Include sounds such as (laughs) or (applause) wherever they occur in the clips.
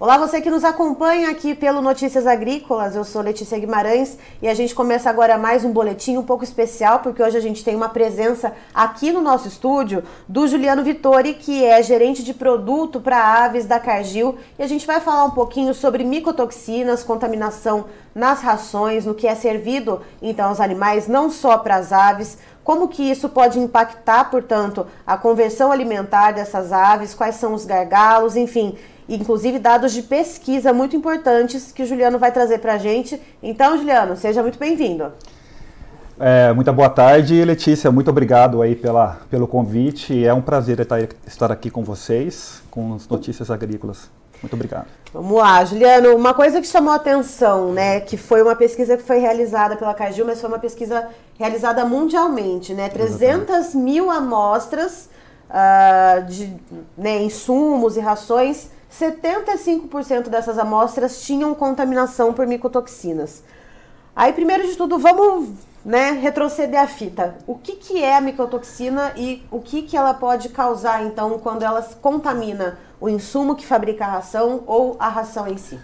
Olá, você que nos acompanha aqui pelo Notícias Agrícolas. Eu sou Letícia Guimarães e a gente começa agora mais um boletim um pouco especial, porque hoje a gente tem uma presença aqui no nosso estúdio do Juliano Vittori, que é gerente de produto para aves da Cargill, e a gente vai falar um pouquinho sobre micotoxinas, contaminação nas rações, no que é servido então aos animais, não só para as aves, como que isso pode impactar, portanto, a conversão alimentar dessas aves, quais são os gargalos, enfim, inclusive dados de pesquisa muito importantes que o Juliano vai trazer para a gente. Então, Juliano, seja muito bem-vindo. É, muito boa tarde, Letícia. Muito obrigado aí pela, pelo convite. É um prazer estar aqui com vocês, com as notícias agrícolas. Muito obrigado. Vamos lá, Juliano. Uma coisa que chamou a atenção, né, que foi uma pesquisa que foi realizada pela Cargill, mas foi uma pesquisa realizada mundialmente, né? 300 mil amostras uh, de né, insumos e rações 75% dessas amostras tinham contaminação por micotoxinas. Aí, primeiro de tudo, vamos né, retroceder a fita. O que, que é a micotoxina e o que, que ela pode causar, então, quando ela contamina o insumo que fabrica a ração ou a ração em si?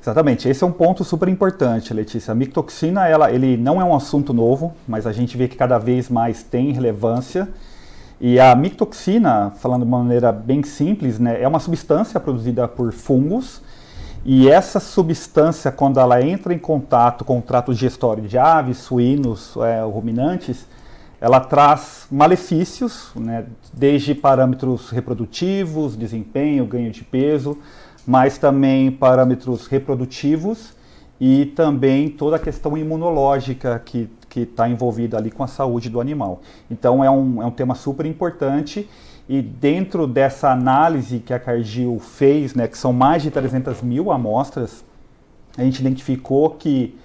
Exatamente, esse é um ponto super importante, Letícia. A micotoxina, ela, ele não é um assunto novo, mas a gente vê que cada vez mais tem relevância. E a micotoxina, falando de uma maneira bem simples, né, é uma substância produzida por fungos. E essa substância, quando ela entra em contato com o trato digestório de aves, suínos, é, ruminantes, ela traz malefícios, né, desde parâmetros reprodutivos, desempenho, ganho de peso, mas também parâmetros reprodutivos e também toda a questão imunológica que que está envolvida ali com a saúde do animal. Então é um, é um tema super importante e dentro dessa análise que a Cargill fez, né, que são mais de 300 mil amostras, a gente identificou que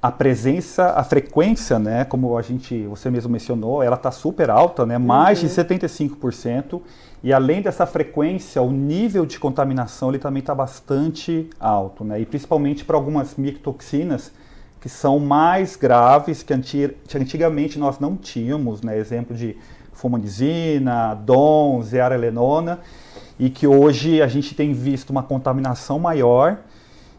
a presença, a frequência, né, como a gente, você mesmo mencionou, ela está super alta, né, mais uhum. de 75%, e além dessa frequência, o nível de contaminação ele também está bastante alto, né, e principalmente para algumas micotoxinas, que são mais graves, que antigamente nós não tínhamos, né? exemplo de fumonidzina, DON, zearalenona, e que hoje a gente tem visto uma contaminação maior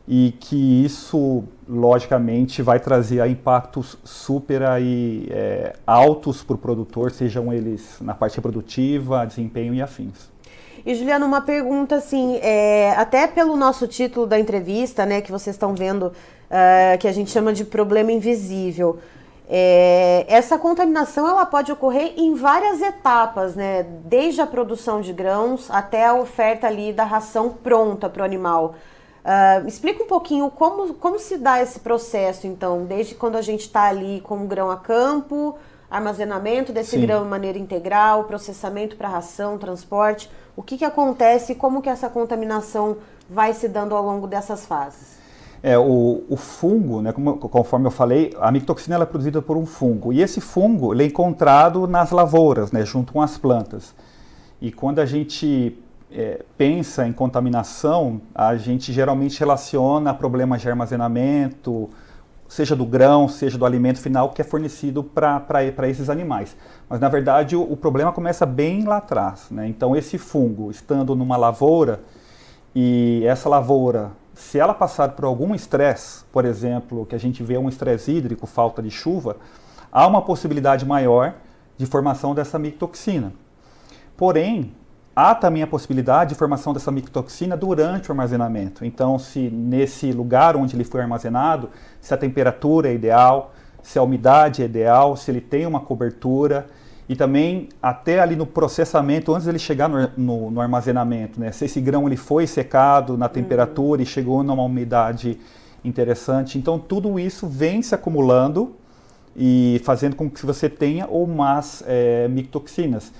e que isso, logicamente, vai trazer impactos super aí, é, altos para o produtor, sejam eles na parte reprodutiva, desempenho e afins. E Juliana, uma pergunta assim, é, até pelo nosso título da entrevista, né, que vocês estão vendo, uh, que a gente chama de problema invisível. É, essa contaminação ela pode ocorrer em várias etapas, né? Desde a produção de grãos até a oferta ali da ração pronta para o animal. Uh, explica um pouquinho como, como se dá esse processo, então, desde quando a gente está ali com o grão a campo, armazenamento desse Sim. grão de maneira integral, processamento para ração, transporte. O que, que acontece e como que essa contaminação vai se dando ao longo dessas fases? É, o, o fungo, né, como, conforme eu falei, a micotoxina é produzida por um fungo. E esse fungo é encontrado nas lavouras, né, junto com as plantas. E quando a gente é, pensa em contaminação, a gente geralmente relaciona problemas de armazenamento, seja do grão, seja do alimento final que é fornecido para esses animais. Mas, na verdade, o, o, problema começa bem lá atrás. Né? Então, esse fungo, estando numa lavoura, e essa lavoura, se ela passar por algum estresse, por exemplo, que a gente vê um estresse hídrico, falta de chuva, há uma possibilidade maior de formação dessa micotoxina. Porém, há também a possibilidade de formação dessa micotoxina durante o armazenamento. Então, se nesse lugar onde ele foi armazenado, se a temperatura é ideal, se a umidade é ideal, se ele tem uma cobertura e também até ali no processamento, antes ele chegar no, no, no armazenamento, né? se esse grão ele foi secado na temperatura uhum. e chegou numa umidade interessante. Então, tudo isso vem se acumulando e fazendo com que você tenha ou mais é, micotoxinas.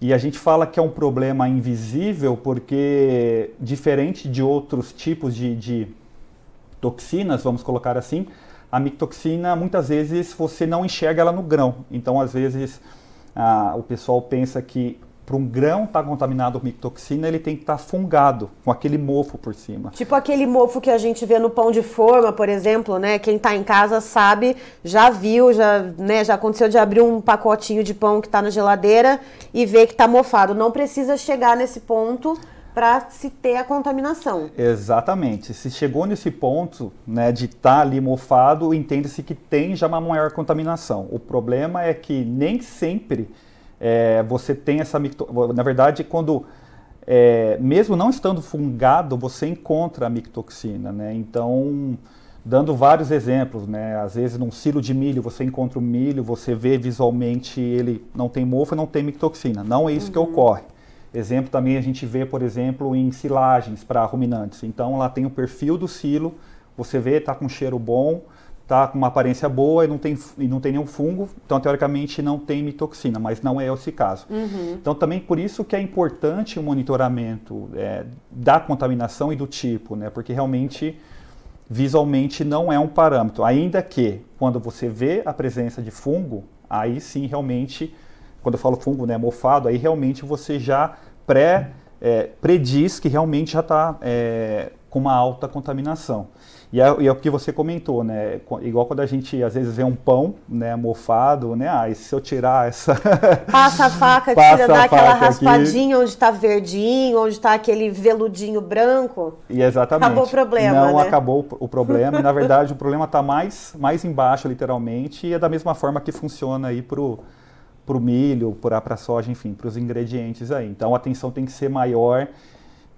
E a gente fala que é um problema invisível porque, diferente de outros tipos de, de toxinas, vamos colocar assim, a micotoxina muitas vezes você não enxerga ela no grão. Então, às vezes, o pessoal pensa que para um grão estar tá contaminado com micotoxina, ele tem que estar tá fungado, com aquele mofo por cima. Tipo aquele mofo que a gente vê no pão de forma, por exemplo, né? Quem está em casa sabe, já viu, já, né, já aconteceu de abrir um pacotinho de pão que está na geladeira e ver que está mofado. Não precisa chegar nesse ponto, para se ter a contaminação. Exatamente. Se chegou nesse ponto né, de estar tá ali mofado, entende-se que tem já uma maior contaminação. O problema é que nem sempre é, você tem essa. Na verdade, quando. É, mesmo não estando fungado, você encontra a mictoxina. Né? Então, dando vários exemplos, né? às vezes num silo de milho você encontra o milho, você vê visualmente ele não tem mofo, não tem mictoxina. Não é isso uhum. que ocorre. Exemplo também a gente vê, por exemplo, em silagens para ruminantes. Então lá tem o perfil do silo, você vê, está com cheiro bom, está com uma aparência boa e não, tem, e não tem nenhum fungo, então teoricamente não tem mitoxina, mas não é esse caso. Uhum. Então também por isso que é importante o monitoramento é, da contaminação e do tipo, né? porque realmente visualmente não é um parâmetro, ainda que quando você vê a presença de fungo, aí sim realmente quando eu falo fungo, né, mofado, aí realmente você já pré, é, prediz que realmente já está é, com uma alta contaminação. E é, e é, o que você comentou, né? Igual quando a gente às vezes vê um pão, né, mofado, né? Ah, e se eu tirar essa. (laughs) Passa a faca, Passa tira, dá aquela raspadinha aqui. onde está verdinho, onde está aquele veludinho branco. E exatamente. Acabou o problema. Não né? acabou o problema. na verdade, o problema está mais, mais embaixo, literalmente, e é da mesma forma que funciona aí para o para o milho, para a soja, enfim, para os ingredientes aí. Então a atenção tem que ser maior,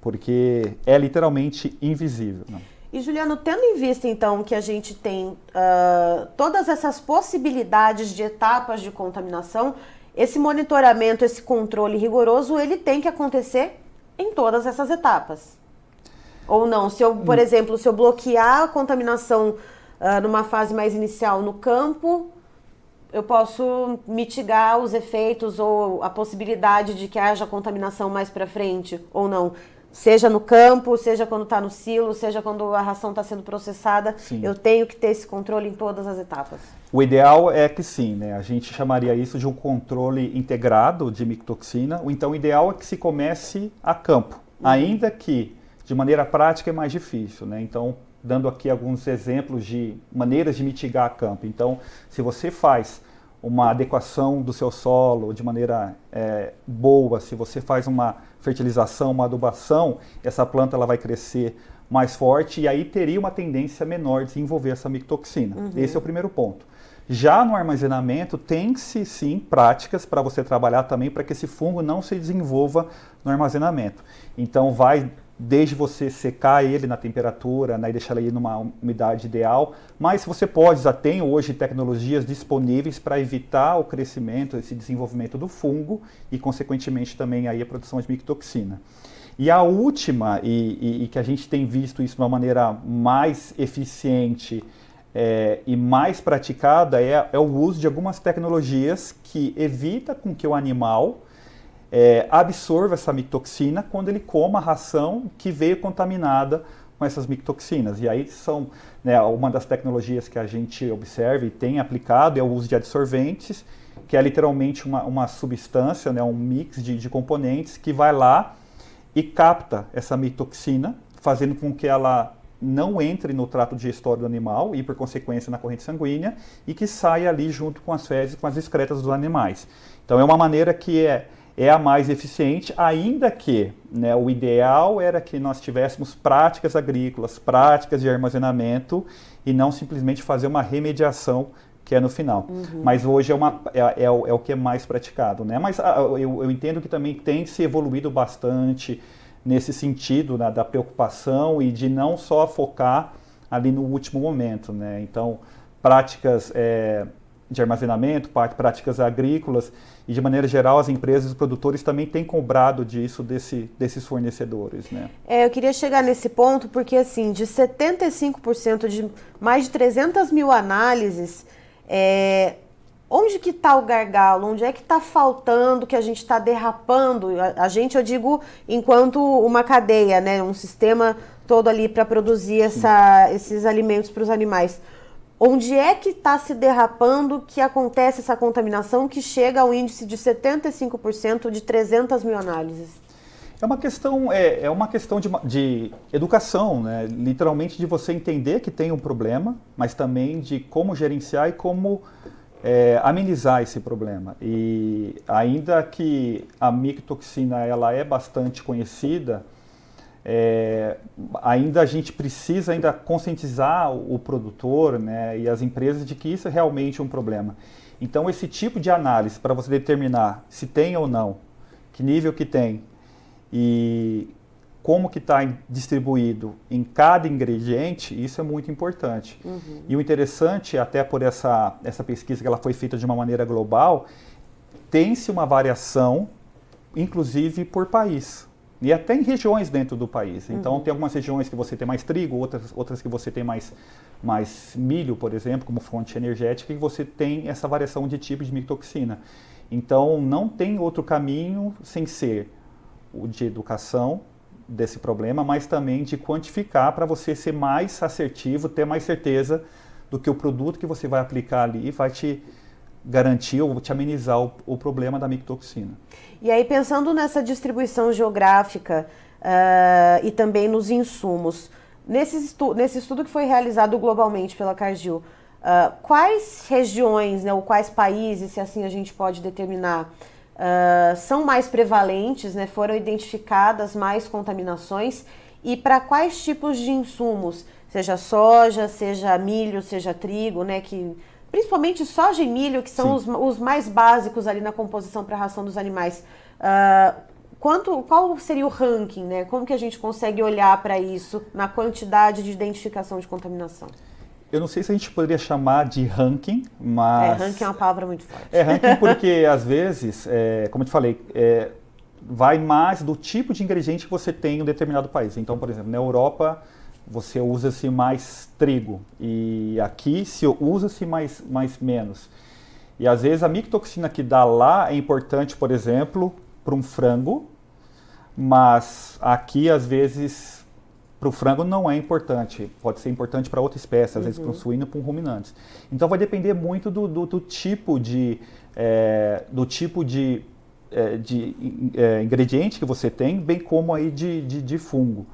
porque é literalmente invisível. Não? E Juliano, tendo em vista então que a gente tem uh, todas essas possibilidades de etapas de contaminação, esse monitoramento, esse controle rigoroso, ele tem que acontecer em todas essas etapas. Ou não? Se eu, por hum. exemplo, se eu bloquear a contaminação uh, numa fase mais inicial no campo, eu posso mitigar os efeitos ou a possibilidade de que haja contaminação mais para frente ou não. Seja no campo, seja quando está no silo, seja quando a ração está sendo processada, sim. eu tenho que ter esse controle em todas as etapas. O ideal é que sim, né? A gente chamaria isso de um controle integrado de micotoxina. Então, o ideal é que se comece a campo, uhum. ainda que de maneira prática é mais difícil, né? Então, dando aqui alguns exemplos de maneiras de mitigar a campo. Então, se você faz uma adequação do seu solo de maneira é, boa, se você faz uma fertilização, uma adubação, essa planta ela vai crescer mais forte e aí teria uma tendência menor de desenvolver essa micotoxina. Uhum. Esse é o primeiro ponto. Já no armazenamento, tem-se sim práticas para você trabalhar também para que esse fungo não se desenvolva no armazenamento. Então, vai desde você secar ele na temperatura né, e deixar ele numa umidade ideal, mas você pode, já tem hoje tecnologias disponíveis para evitar o crescimento, esse desenvolvimento do fungo e, consequentemente, também aí a produção de micotoxina. E a última, e, e, e, que a gente tem visto isso de uma maneira mais eficiente é, e mais praticada, é, é o uso de algumas tecnologias que evita com que o animal é, absorva essa mictoxina quando ele coma a ração que veio contaminada com essas mictoxinas. E aí são né, uma das tecnologias que a gente observa e tem aplicado é o uso de adsorventes, que é literalmente uma, uma substância, né, um mix de, de componentes que vai lá e capta essa mictoxina, fazendo com que ela não entre no trato digestório do animal e, por consequência, na corrente sanguínea e que saia ali junto com as fezes, com as excretas dos animais. Então, é uma maneira que é é a mais eficiente, ainda que né, o ideal era que nós tivéssemos práticas agrícolas, práticas de armazenamento e não simplesmente fazer uma remediação que é no final. Uhum. Mas hoje é, uma, é, é, é, o que é mais praticado. Né? Mas ah, eu, eu, entendo que também tem se evoluído bastante nesse sentido né, da preocupação e de não só focar ali no último momento. Né? Então, práticas é, de armazenamento, práticas agrícolas e de maneira geral as empresas e os produtores também têm cobrado disso desse, desses fornecedores, né? É, eu queria chegar nesse ponto porque assim, de 75% de mais de 300 mil análises, é, onde que está o gargalo? Onde é que está faltando, que a gente está derrapando? A, a, gente, eu digo, enquanto uma cadeia, né, um sistema todo ali para produzir essa, esses alimentos para os animais. Onde é que está se derrapando que acontece essa contaminação que chega ao índice de 75% de 300 mil análises? É uma questão, é, é uma questão de, de educação, né? literalmente de você entender que tem um problema, mas também de como gerenciar e como é, amenizar esse problema. E ainda que a micotoxina ela é bastante conhecida, é, ainda a gente precisa ainda conscientizar o, o produtor né, e as empresas de que isso é realmente um problema. Então, esse tipo de análise para você determinar se tem ou não, que nível que tem e como que está distribuído em cada ingrediente, isso é muito importante. Uhum. E o interessante, até por essa, essa pesquisa que ela foi feita de uma maneira global, tem-se uma variação, inclusive por país. E até em regiões dentro do país. Então, uhum. tem algumas regiões que você tem mais trigo, outras, outras que você tem mais, mais milho, por exemplo, como fonte energética, e você tem essa variação de tipo de micotoxina. Então, não tem outro caminho sem ser o de educação desse problema, mas também de quantificar para você ser mais assertivo, ter mais certeza do que o produto que você vai aplicar ali vai te garantir ou te amenizar o, o problema da micotoxina. E aí, pensando nessa distribuição geográfica uh, e também nos insumos, nesse, estu nesse estudo que foi realizado globalmente pela Cargill, uh, quais regiões, né, ou quais países, se assim a gente pode determinar, uh, são mais prevalentes, né, foram identificadas mais contaminações e para quais tipos de insumos, seja soja, seja milho, seja trigo, né, que principalmente soja e milho, que são os, os, mais básicos ali na composição para a ração dos animais. Uh, quanto, qual seria o ranking, né? Como que a gente consegue olhar para isso na quantidade de identificação de contaminação? Eu não sei se a gente poderia chamar de ranking, mas... É, ranking é uma palavra muito forte. É, ranking porque, (laughs) às vezes, é, como eu te falei, é, vai mais do tipo de ingrediente que você tem em um determinado país. Então, por exemplo, na Europa, você usa-se mais trigo e aqui se usa-se mais, mais menos. E, às vezes, a micotoxina que dá lá é importante, por exemplo, para um frango, mas aqui, às vezes, para o frango não é importante, pode ser importante para outra espécie, às uhum. vezes para um suíno, para um ruminante. Então vai depender muito do, do, do tipo de, é, do tipo de, é, de é, ingrediente que você tem, bem como aí de, de, de, fungo.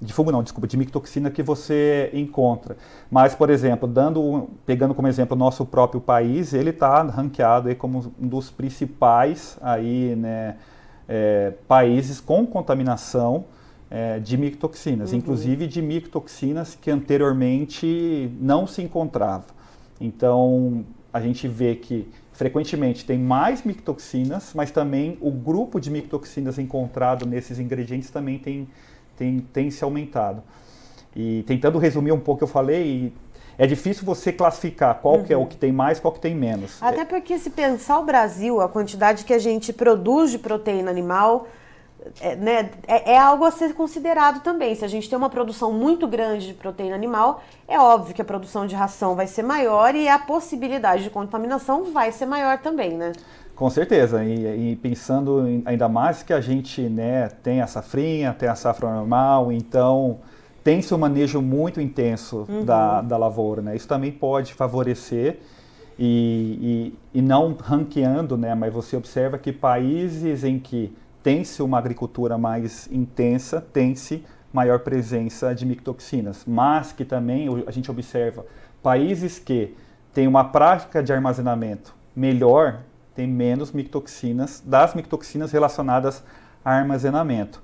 De fungo não, desculpa, de micotoxina que você encontra. Mas, por exemplo, dando, pegando como exemplo o nosso próprio país, ele está ranqueado aí como um dos principais aí, né, é, países com contaminação é, de micotoxinas, uhum. inclusive de micotoxinas que anteriormente não se encontrava. Então, a gente vê que frequentemente tem mais micotoxinas, mas também o grupo de micotoxinas encontrado nesses ingredientes também tem, tem, tem se aumentado. E tentando resumir um pouco o que eu falei, é difícil você classificar qual uhum. que é o uhum. que tem mais, qual que tem menos. Até porque se pensar o Brasil, a quantidade que a gente produz de proteína animal, é, né, é, é, algo a ser considerado também. Se a gente tem uma produção muito grande de proteína animal, é óbvio que a produção de ração vai ser maior e a possibilidade de contaminação vai ser maior também, né? Com certeza, e, e pensando ainda mais que a gente né, tem a safrinha, tem a safra normal, então tem-se um manejo muito intenso uhum. da, da lavoura, né? Isso também pode favorecer e, e, e não ranqueando, né? Mas você observa que países em que tem-se uma agricultura mais intensa, tem-se maior presença de micotoxinas, mas que também a gente observa países que têm uma prática de armazenamento melhor, tem menos micotoxinas, das micotoxinas relacionadas a armazenamento.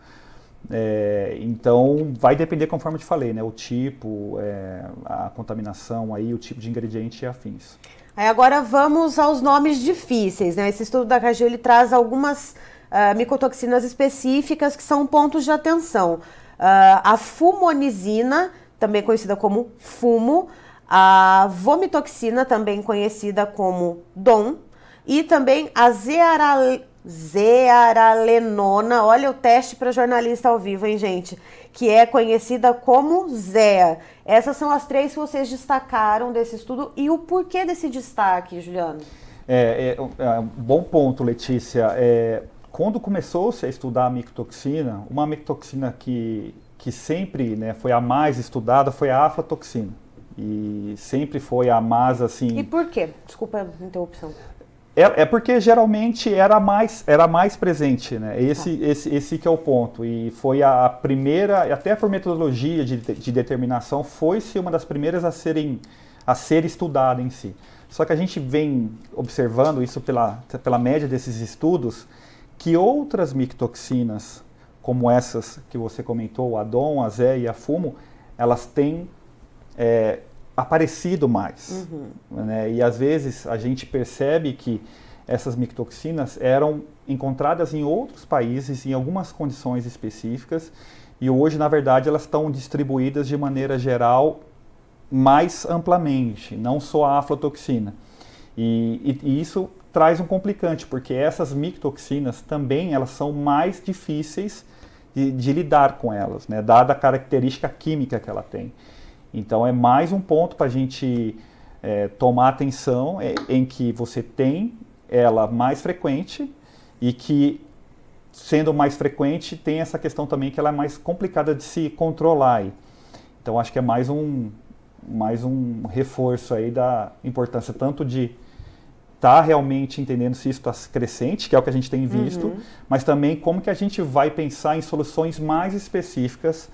É, então vai depender, conforme te falei, né, o tipo, é, a contaminação, aí, o tipo de ingrediente e afins. Aí agora vamos aos nomes difíceis. Né? Esse estudo da Cagil ele traz algumas uh, micotoxinas específicas que são pontos de atenção. Uh, a fumonizina, também conhecida como fumo, a vomitoxina, também conhecida como DOM, e também a zearal... zearalenona, olha o teste para jornalista ao vivo, hein, gente? Que é conhecida como ZEA. Essas são as três que vocês destacaram desse estudo e o porquê desse destaque, Juliano? É, é, é um bom ponto, Letícia. É, quando começou-se a estudar a micotoxina, uma micotoxina que, que sempre né, foi a mais estudada foi a aflatoxina. E sempre foi a mais assim. E por quê? Desculpa a interrupção. É, é porque geralmente era mais, era mais presente, né? Esse, ah. esse, esse que é o ponto. E foi a primeira, até por metodologia de, de determinação, foi-se uma das primeiras a, serem, a ser estudada em si. Só que a gente vem observando isso pela, pela média desses estudos, que outras micotoxinas como essas que você comentou, a DOM, a Zé e a Fumo, elas têm é, aparecido mais. Uhum. Né? E às vezes a gente percebe que essas micotoxinas eram encontradas em outros países, em algumas condições específicas, e hoje, na verdade, elas estão distribuídas de maneira geral mais amplamente, não só a aflatoxina. E, e, e isso traz um complicante, porque essas micotoxinas também elas são mais difíceis de, de lidar com elas, né, dada a característica química que ela tem. Então é mais um ponto para a gente é, tomar atenção é, em que você tem ela mais frequente e que sendo mais frequente tem essa questão também que ela é mais complicada de se controlar. Então acho que é mais um mais um reforço aí da importância tanto de estar tá realmente entendendo se isso está crescente, que é o que a gente tem visto, uhum. mas também como que a gente vai pensar em soluções mais específicas,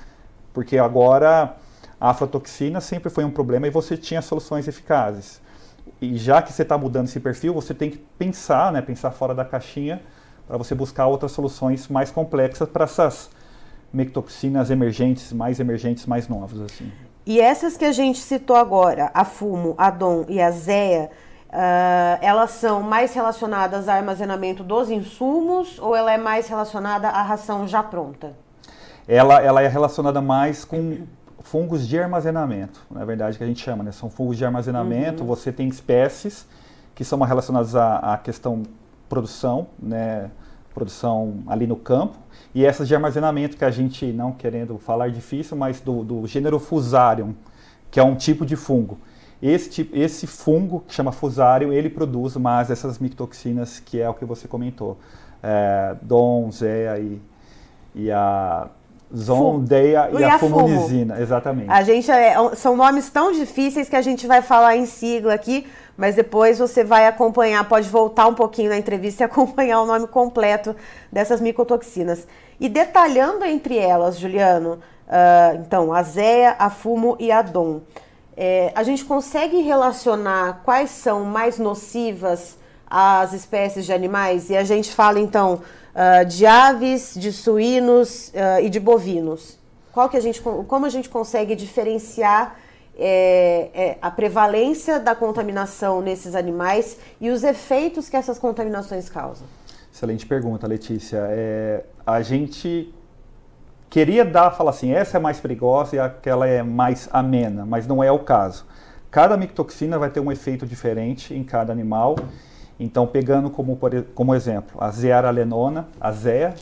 porque agora a aflatoxina sempre foi um problema e você tinha soluções eficazes. E já que você está mudando esse perfil, você tem que pensar, né, pensar fora da caixinha para você buscar outras soluções mais complexas para essas mectoxinas emergentes, mais emergentes, mais novas. Assim. E essas que a gente citou agora, a Fumo, a Dom e a Zea, uh, elas são mais relacionadas ao armazenamento dos insumos ou ela é mais relacionada à ração já pronta? Ela, ela é relacionada mais com fungos de armazenamento, na verdade que a gente chama, né? São fungos de armazenamento. Uhum. Você tem espécies que são relacionadas à, à questão produção, né? Produção ali no campo. E essas de armazenamento que a gente, não querendo falar difícil, mas do, do gênero Fusarium, que é um tipo de fungo. Esse, tipo, esse fungo, que chama Fusarium, ele produz mais essas micotoxinas, que é o que você comentou. É, Dom, Zea e, e a Zondeia e, e a fumonizina, exatamente. A gente é, são nomes tão difíceis que a gente vai falar em sigla aqui, mas depois você vai acompanhar, pode voltar um pouquinho na entrevista e (laughs) acompanhar o nome completo dessas micotoxinas. E detalhando entre elas, Juliano, uh, então, a Zéia, a Fumo e a Dom, é, a gente consegue relacionar quais são mais nocivas às espécies de animais? E a gente fala então uh, de aves, de suínos uh, e de bovinos. Qual que a gente, como a gente consegue diferenciar é, é, a prevalência da contaminação nesses animais e os efeitos que essas contaminações causam? Excelente pergunta, Letícia. É, a gente queria dar, falar assim, essa é mais perigosa e aquela é mais amena, mas não é o caso. Cada micotoxina vai ter um efeito diferente em cada animal então, pegando como, como exemplo a zearalenona, a ZEA,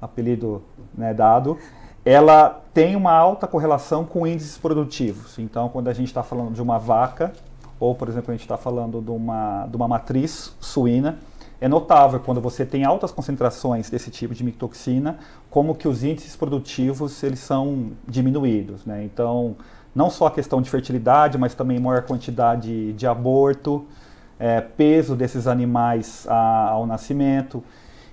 apelido né, dado, ela tem uma alta correlação com índices produtivos. Então, quando a gente está falando de uma vaca, ou, por exemplo, a gente está falando de uma, de uma matriz suína, é notável quando você tem altas concentrações desse tipo de micotoxina, como que os índices produtivos eles são diminuídos. Né? Então, não só a questão de fertilidade, mas também maior quantidade de aborto, é, peso desses animais a, ao nascimento.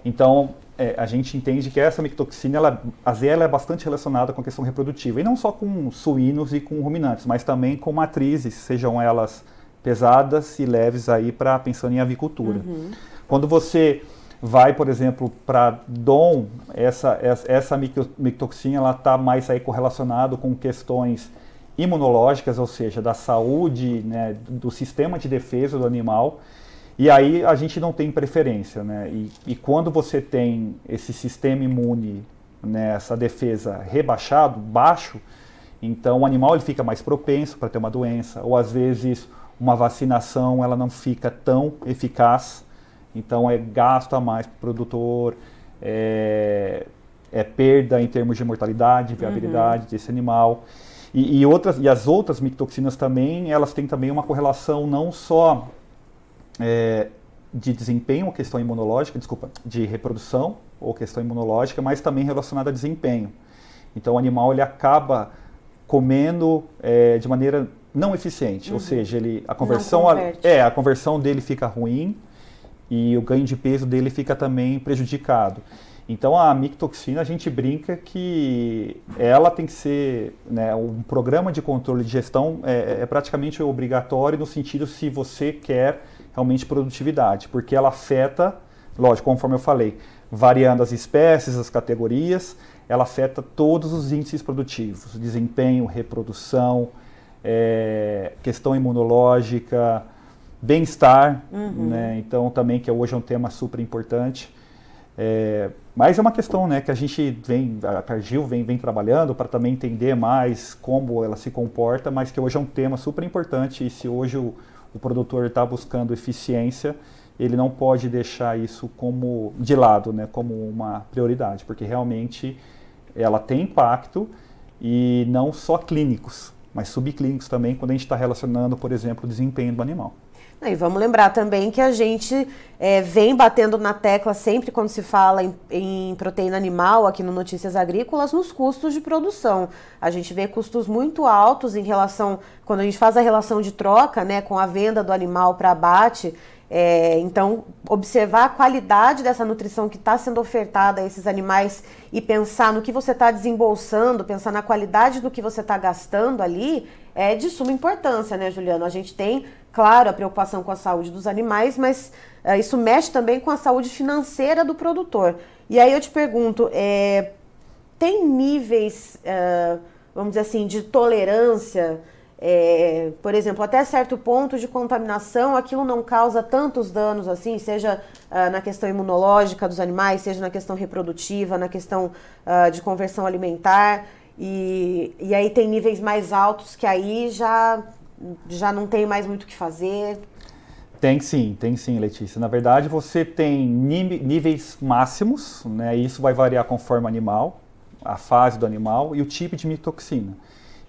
Então, é, a gente entende que essa micotoxina, ela, a ela é bastante relacionada com a questão reprodutiva, e não só com suínos e com ruminantes, mas também com matrizes, sejam elas pesadas e leves aí para pensando em avicultura. Uhum. Quando você vai, por exemplo, para DOM, essa, essa, essa micotoxina está mais aí correlacionado com questões imunológicas, ou seja, da saúde, né, do sistema de defesa do animal. E aí a gente não tem preferência, né? E, e quando você tem esse sistema imune, né, essa defesa rebaixado, baixo, então o animal ele fica mais propenso para ter uma doença, ou às vezes uma vacinação ela não fica tão eficaz, então é gasto a mais para o produtor, é, é, perda em termos de mortalidade, viabilidade uhum. desse animal. E, e, outras, e as outras micotoxinas também, elas têm também uma correlação não só é, de desempenho, questão imunológica, desculpa, de reprodução ou questão imunológica, mas também relacionada a desempenho. Então o animal ele acaba comendo é, de maneira não eficiente, uhum. ou seja, ele a conversão a, é a conversão dele fica ruim e o ganho de peso dele fica também prejudicado. Então a micotoxina a gente brinca que ela tem que ser né, um programa de controle de gestão é, é, praticamente obrigatório no sentido se você quer realmente produtividade, porque ela afeta, lógico, conforme eu falei, variando as espécies, as categorias, ela afeta todos os índices produtivos, desempenho, reprodução, é, questão imunológica, bem-estar, uhum. né? então também que hoje é um tema super importante. É, mas é uma questão né, que a gente vem, a Cargill vem, vem trabalhando para também entender mais como ela se comporta, mas que hoje é um tema super importante e se hoje o, o produtor está buscando eficiência, ele não pode deixar isso como de lado, né, como uma prioridade, porque realmente ela tem impacto e não só clínicos, mas subclínicos também, quando a gente está relacionando, por exemplo, o desempenho do animal. E vamos lembrar também que a gente é, vem batendo na tecla sempre quando se fala em, em, proteína animal aqui no Notícias Agrícolas nos custos de produção. A gente vê custos muito altos em relação, quando a gente faz a relação de troca né, com a venda do animal para abate. É, então, observar a qualidade dessa nutrição que está sendo ofertada a esses animais e pensar no que você está desembolsando, pensar na qualidade do que você está gastando ali, é de suma importância, né, Juliano? A gente tem, claro, a preocupação com a saúde dos animais, mas é, isso mexe também com a saúde financeira do produtor. E aí eu te pergunto, é, tem níveis, é, vamos dizer assim, de tolerância? É, por exemplo, até certo ponto de contaminação, aquilo não causa tantos danos assim, seja uh, na questão imunológica dos animais, seja na questão reprodutiva, na questão uh, de conversão alimentar. E, e aí tem níveis mais altos que aí já, já não tem mais muito o que fazer. Tem sim, tem sim, Letícia. Na verdade, você tem níveis máximos, né? Isso vai variar conforme o animal, a fase do animal e o tipo de mitoxina.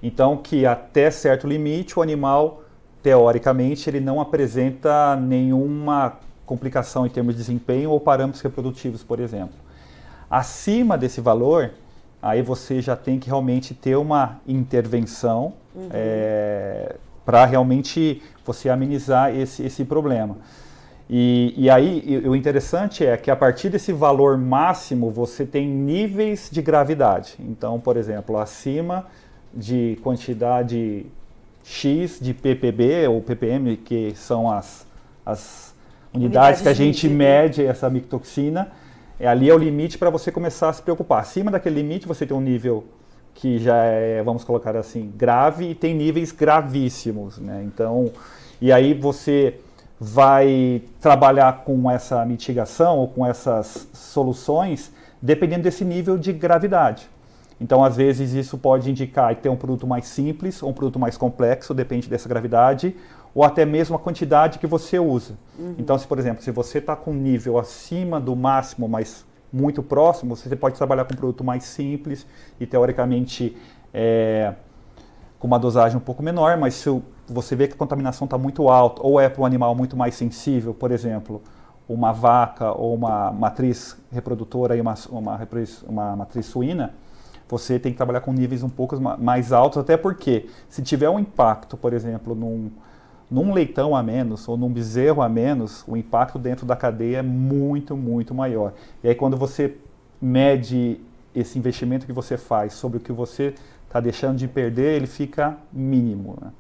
Então, que até certo limite o animal, teoricamente, ele não apresenta nenhuma complicação em termos de desempenho ou parâmetros reprodutivos, por exemplo. Acima desse valor, aí você já tem que realmente ter uma intervenção uhum. é, para realmente você amenizar esse, esse problema. E, e aí, o interessante é que a partir desse valor máximo, você tem níveis de gravidade. Então, por exemplo, acima de quantidade X de ppb ou ppm, que são as, as unidades, que a gente mede essa micotoxina, é, ali é o limite para você começar a se preocupar. Acima daquele limite, você tem um nível que já é, vamos colocar assim, grave e tem níveis gravíssimos, né? Então, e aí você vai trabalhar com essa mitigação ou com essas soluções dependendo desse nível de gravidade. Então, às vezes, isso pode indicar ter um produto mais simples ou um produto mais complexo, depende dessa gravidade, ou até mesmo a quantidade que você usa. Uhum. Então, se, por exemplo, se você está com um nível acima do máximo, mas muito próximo, você pode trabalhar com um produto mais simples e, teoricamente, é, com uma dosagem um pouco menor, mas se você vê que a contaminação está muito alta, ou é para um animal muito mais sensível, por exemplo, uma vaca ou uma matriz reprodutora e uma, uma, uma matriz suína, você tem que trabalhar com níveis um pouco mais altos, até porque se tiver um impacto, por exemplo, num, num leitão a menos ou num bezerro a menos, o impacto dentro da cadeia é muito, muito maior. E aí quando você mede esse investimento que você faz sobre o que você está deixando de perder, ele fica mínimo. Né?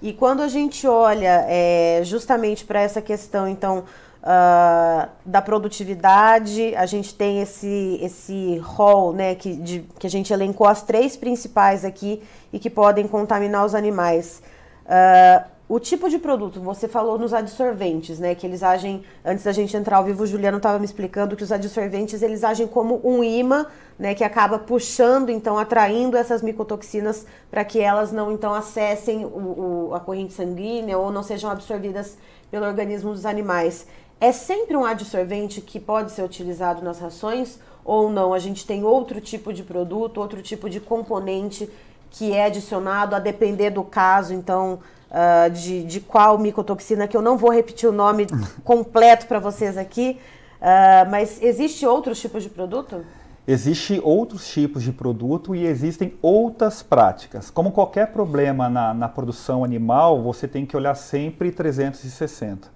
E quando a gente olha é, justamente para essa questão, então, uh, da produtividade, a gente tem esse, esse rol, né, que, de, que a gente elencou as três principais aqui e que podem contaminar os animais. Uh, o tipo de produto, você falou nos adsorventes, né? Que eles agem, antes da gente entrar ao vivo, o Juliano estava me explicando que os adsorventes eles agem como um imã, né? Que acaba puxando, então, atraindo essas micotoxinas para que elas não, então, acessem o, o, a corrente sanguínea ou não sejam absorvidas pelo organismo dos animais. É sempre um adsorvente que pode ser utilizado nas rações ou não? A gente tem outro tipo de produto, outro tipo de componente que é adicionado a depender do caso, então, uh, de, de qual micotoxina, que eu não vou repetir o nome (laughs) completo para vocês aqui, uh, mas existe outros tipos de produto? Existem outros tipos de produto e existem outras práticas. Como qualquer problema na, na produção animal, você tem que olhar sempre 360.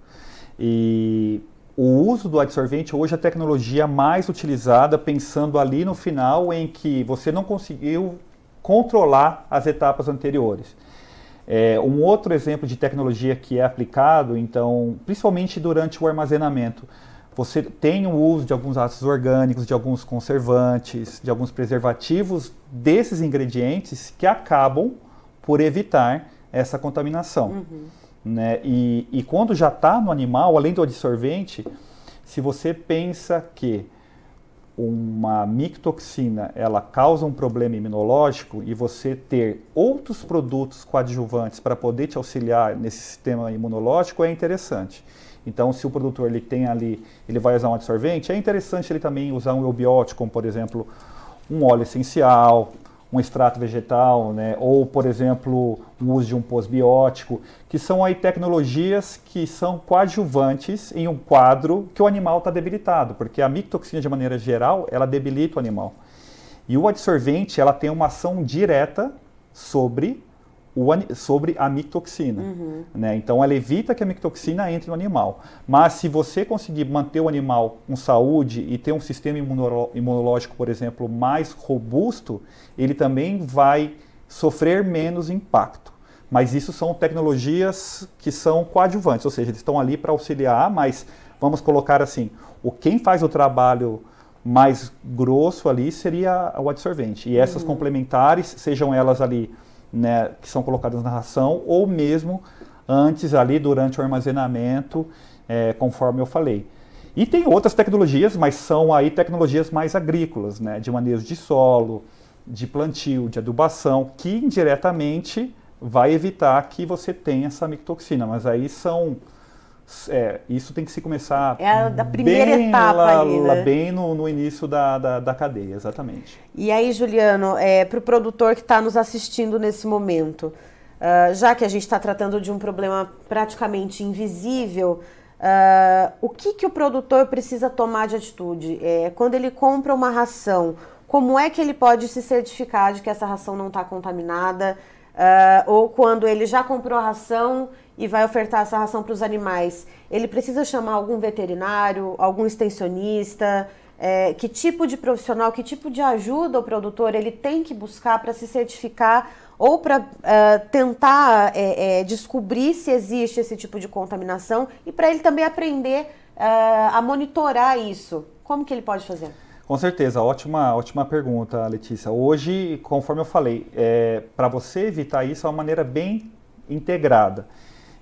E o uso do adsorvente hoje é a tecnologia mais utilizada, pensando ali no final em que você não conseguiu controlar as etapas anteriores. É, um outro exemplo de tecnologia que é aplicado, então, principalmente durante o armazenamento, você tem o uso de alguns ácidos orgânicos, de alguns conservantes, de alguns preservativos desses ingredientes que acabam por evitar essa contaminação. Uhum. Né? E, e quando já está no animal, além do adsorvente, se você pensa que uma mictoxina ela causa um problema imunológico e você ter outros produtos coadjuvantes para poder te auxiliar nesse sistema imunológico é interessante. Então, se o produtor ele tem ali, ele vai usar um absorvente, é interessante ele também usar um eubiótico, como por exemplo um óleo essencial, um extrato vegetal, né? ou por exemplo o uso de um pós-biótico, que são aí tecnologias que são coadjuvantes em um quadro que o animal está debilitado, porque a mictoxina de maneira geral ela debilita o animal. E o adsorvente ela tem uma ação direta sobre o, sobre a mictoxina. Uhum. Né? Então, ela evita que a mictoxina entre no animal. Mas, se você conseguir manter o animal com saúde e ter um sistema imunológico, por exemplo, mais robusto, ele também vai sofrer menos impacto. Mas isso são tecnologias que são coadjuvantes, ou seja, eles estão ali para auxiliar, mas vamos colocar assim, o quem faz o trabalho mais grosso ali seria o adsorvente. E essas uhum. complementares, sejam elas ali né, que são colocadas na ração, ou mesmo antes ali durante o armazenamento, é, conforme eu falei. E tem outras tecnologias, mas são aí tecnologias mais agrícolas, né, de manejo de solo, de plantio, de adubação, que indiretamente vai evitar que você tenha essa mictoxina. Mas aí são é, isso tem que se começar. É a da primeira etapa lá, ali, né? bem no, no início da, da, da, cadeia, exatamente. E aí, Juliano, é, para o produtor que está nos assistindo nesse momento, uh, já que a gente está tratando de um problema praticamente invisível, uh, o que, que o produtor precisa tomar de atitude? É, quando ele compra uma ração, como é que ele pode se certificar de que essa ração não está contaminada? Uh, ou quando ele já comprou a ração e vai ofertar essa ração para os animais, ele precisa chamar algum veterinário, algum extensionista? É, que tipo de profissional, que tipo de ajuda o produtor ele tem que buscar para se certificar ou para é, tentar é, é, descobrir se existe esse tipo de contaminação e para ele também aprender a monitorar isso? Como que ele pode fazer? Com certeza, ótima, ótima pergunta, Letícia. Hoje, conforme eu falei, é, para você evitar isso é uma maneira bem integrada.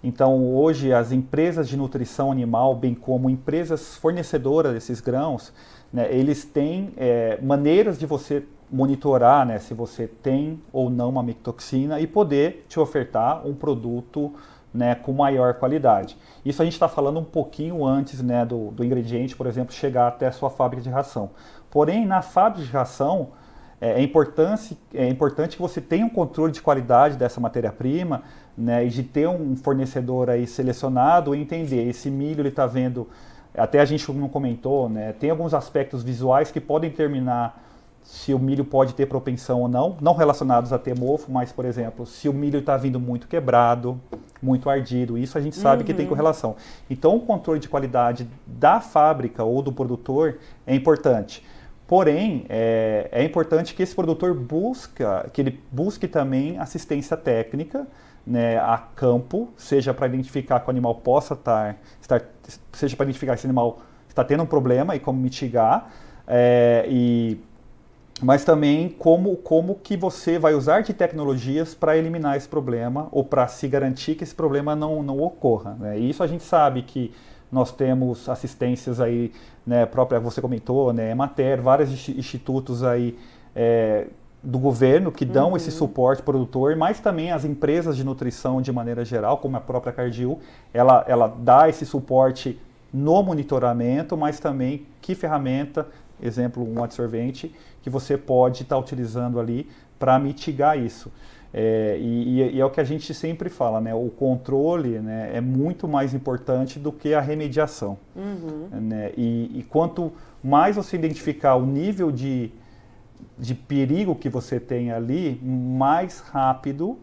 Então, hoje, as empresas de nutrição animal, bem como empresas fornecedoras desses grãos, né, eles têm é, maneiras de você monitorar né, se você tem ou não uma mictoxina e poder te ofertar um produto né, com maior qualidade. Isso a gente está falando um pouquinho antes né, do, do, ingrediente, por exemplo, chegar até a sua fábrica de ração. Porém, na fábrica de ração, é, é, importante, é importante que você tenha um controle de qualidade dessa matéria-prima né, e de ter um fornecedor aí selecionado e entender esse milho ele está vendo, até a gente não comentou, né, tem alguns aspectos visuais que podem determinar se o milho pode ter propensão ou não, não relacionados a ter mofo, mas, por exemplo, se o milho está vindo muito quebrado, muito ardido, isso a gente sabe uhum. que tem uhum. correlação. Então, o controle de qualidade da fábrica ou do produtor é importante. Porém, é, é importante que esse produtor busca, que ele busque também assistência técnica, né, a campo, seja para identificar que o animal possa estar, estar seja para identificar se o animal está tendo um problema e como mitigar, é, e, mas também como, como que você vai usar de tecnologias para eliminar esse problema ou para se garantir que esse problema não, não ocorra. Né? E isso a gente sabe que nós temos assistências aí, né, própria, você comentou, né, Emater, vários institutos aí é, do governo que dão uhum. esse suporte produtor, mas também as empresas de nutrição de maneira geral, como a própria Cardio, ela, ela dá esse suporte no monitoramento, mas também que ferramenta, exemplo, um absorvente, que você pode estar tá utilizando ali para mitigar isso. É, e, e, é o que a gente sempre fala, né? O controle né, é muito mais importante do que a remediação. Uhum. Né? E, e, quanto mais você identificar o nível de, de perigo que você tem ali, mais rápido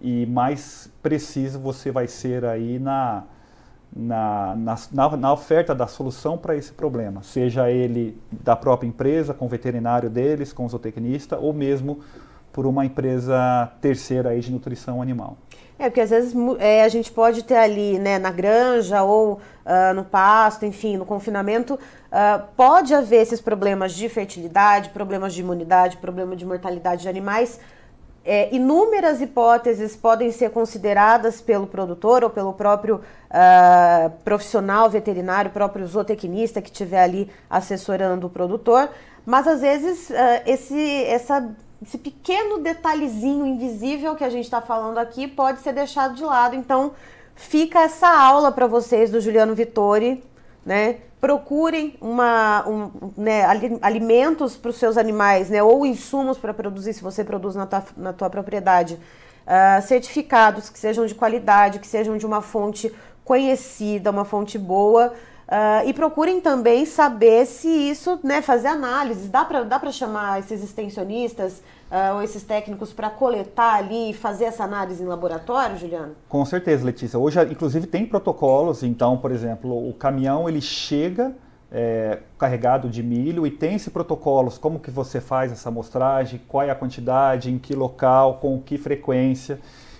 e mais preciso você vai ser aí na, na, na, na oferta da solução para esse problema, seja ele da própria empresa, com o veterinário deles, com o zootecnista, ou mesmo por uma empresa terceira aí de nutrição animal. É, porque às vezes é, a gente pode ter ali, né, na granja ou uh, no pasto, enfim, no confinamento, uh, pode haver esses problemas de fertilidade, problemas de imunidade, problema de mortalidade de animais. É, inúmeras hipóteses podem ser consideradas pelo produtor ou pelo próprio uh, profissional veterinário, próprio zootecnista que estiver ali assessorando o produtor, mas às vezes esse, essa esse pequeno detalhezinho invisível que a gente está falando aqui pode ser deixado de lado. Então, fica essa aula para vocês do Juliano Vittori, né? Procurem uma, um, né, alimentos para os seus animais, né? Ou insumos para produzir, se você produz na tua, na tua propriedade. Uh, certificados que sejam de qualidade, que sejam de uma fonte conhecida, uma fonte boa. Uh, e procurem também saber se isso, né, fazer análises. Dá para dá chamar esses extensionistas uh, ou esses técnicos para coletar ali e fazer essa análise em laboratório, Juliano? Com certeza, Letícia. Hoje, inclusive, tem protocolos. Então, por exemplo, o caminhão ele chega é, carregado de milho e tem esse protocolos, como que você faz essa amostragem, qual é a quantidade, em que local, com que frequência.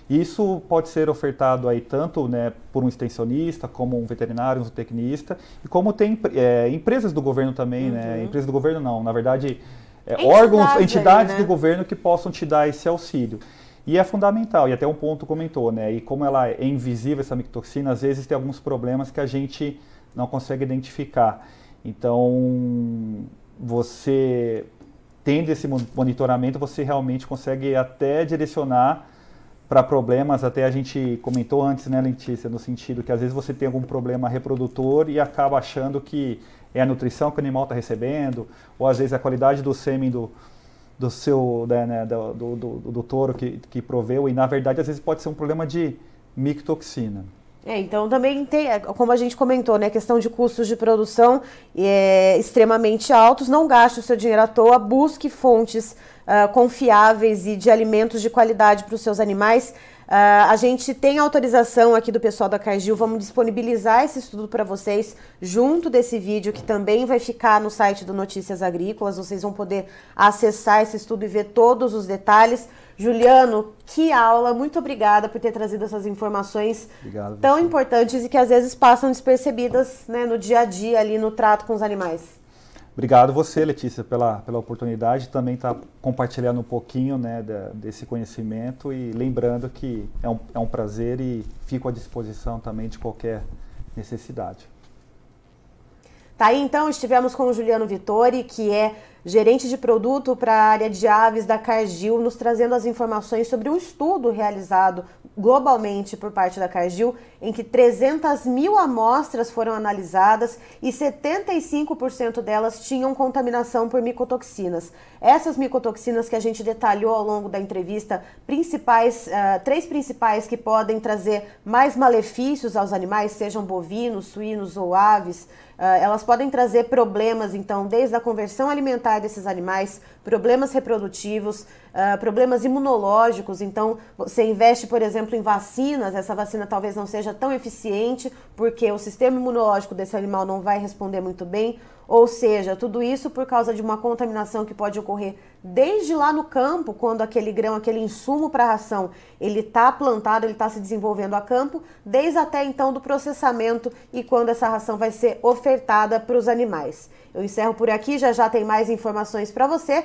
Isso pode ser ofertado aí tanto né, por um extensionista, como um veterinário, um zootecnista, e como tem é, empresas do governo também, né? uhum. né? Empresas do governo não, na verdade, é, entidades órgãos, entidades né? do governo que possam te dar esse auxílio. E é fundamental, e até um ponto comentou, né? E como ela é invisível, essa micotoxina, às vezes tem alguns problemas que a gente não consegue identificar. Então, você tendo esse monitoramento, você realmente consegue até direcionar para problemas, até a gente comentou antes, né, Lentícia, no sentido que às vezes você tem algum problema reprodutor e acaba achando que é a nutrição que o animal está recebendo, ou às vezes a qualidade do sêmen do, do seu, né, né do, do, do, do, touro que, que proveu, e na verdade às vezes pode ser um problema de micotoxina. É, então também tem, é, como a gente comentou, né, questão de custos de produção é, extremamente altos, não gaste o seu dinheiro à toa, busque fontes uh, confiáveis e de alimentos de qualidade para os seus animais. Uh, a gente tem autorização aqui do pessoal da Cargill, vamos disponibilizar esse estudo para vocês junto desse vídeo que também vai ficar no site do Notícias Agrícolas. Vocês vão poder acessar esse estudo e ver todos os detalhes. Juliano, que aula! Muito obrigada por ter trazido essas informações Obrigado, tão importantes e que às vezes passam despercebidas né, no dia a dia ali no trato com os animais. Obrigado você, Letícia, pela, pela oportunidade também estar tá compartilhando um pouquinho né, desse conhecimento e lembrando que é um, é um prazer e fico à disposição também de qualquer necessidade. Tá aí então, estivemos com o Juliano Vittori, que é gerente de produto para a área de aves da Cargill, nos trazendo as informações sobre um estudo realizado globalmente por parte da Cargill, em que 300 mil amostras foram analisadas e 75% delas tinham contaminação por micotoxinas. Essas micotoxinas que a gente detalhou ao longo da entrevista, principais, uh, três principais que podem trazer mais malefícios aos animais, sejam bovinos, suínos ou aves, uh, elas podem trazer problemas, então, desde a conversão alimentar desses animais, problemas reprodutivos, uh, problemas imunológicos. Então, você investe, por exemplo, em vacinas, essa vacina talvez não seja tão eficiente, porque o sistema imunológico desse animal não vai responder muito bem. Ou seja, tudo isso por causa de uma contaminação que pode ocorrer desde lá no campo, quando aquele grão, aquele insumo para ração, ele está plantado, ele está se desenvolvendo a campo, desde até então do processamento e quando essa ração vai ser ofertada para os animais. Eu encerro por aqui, já já tem mais informações para você.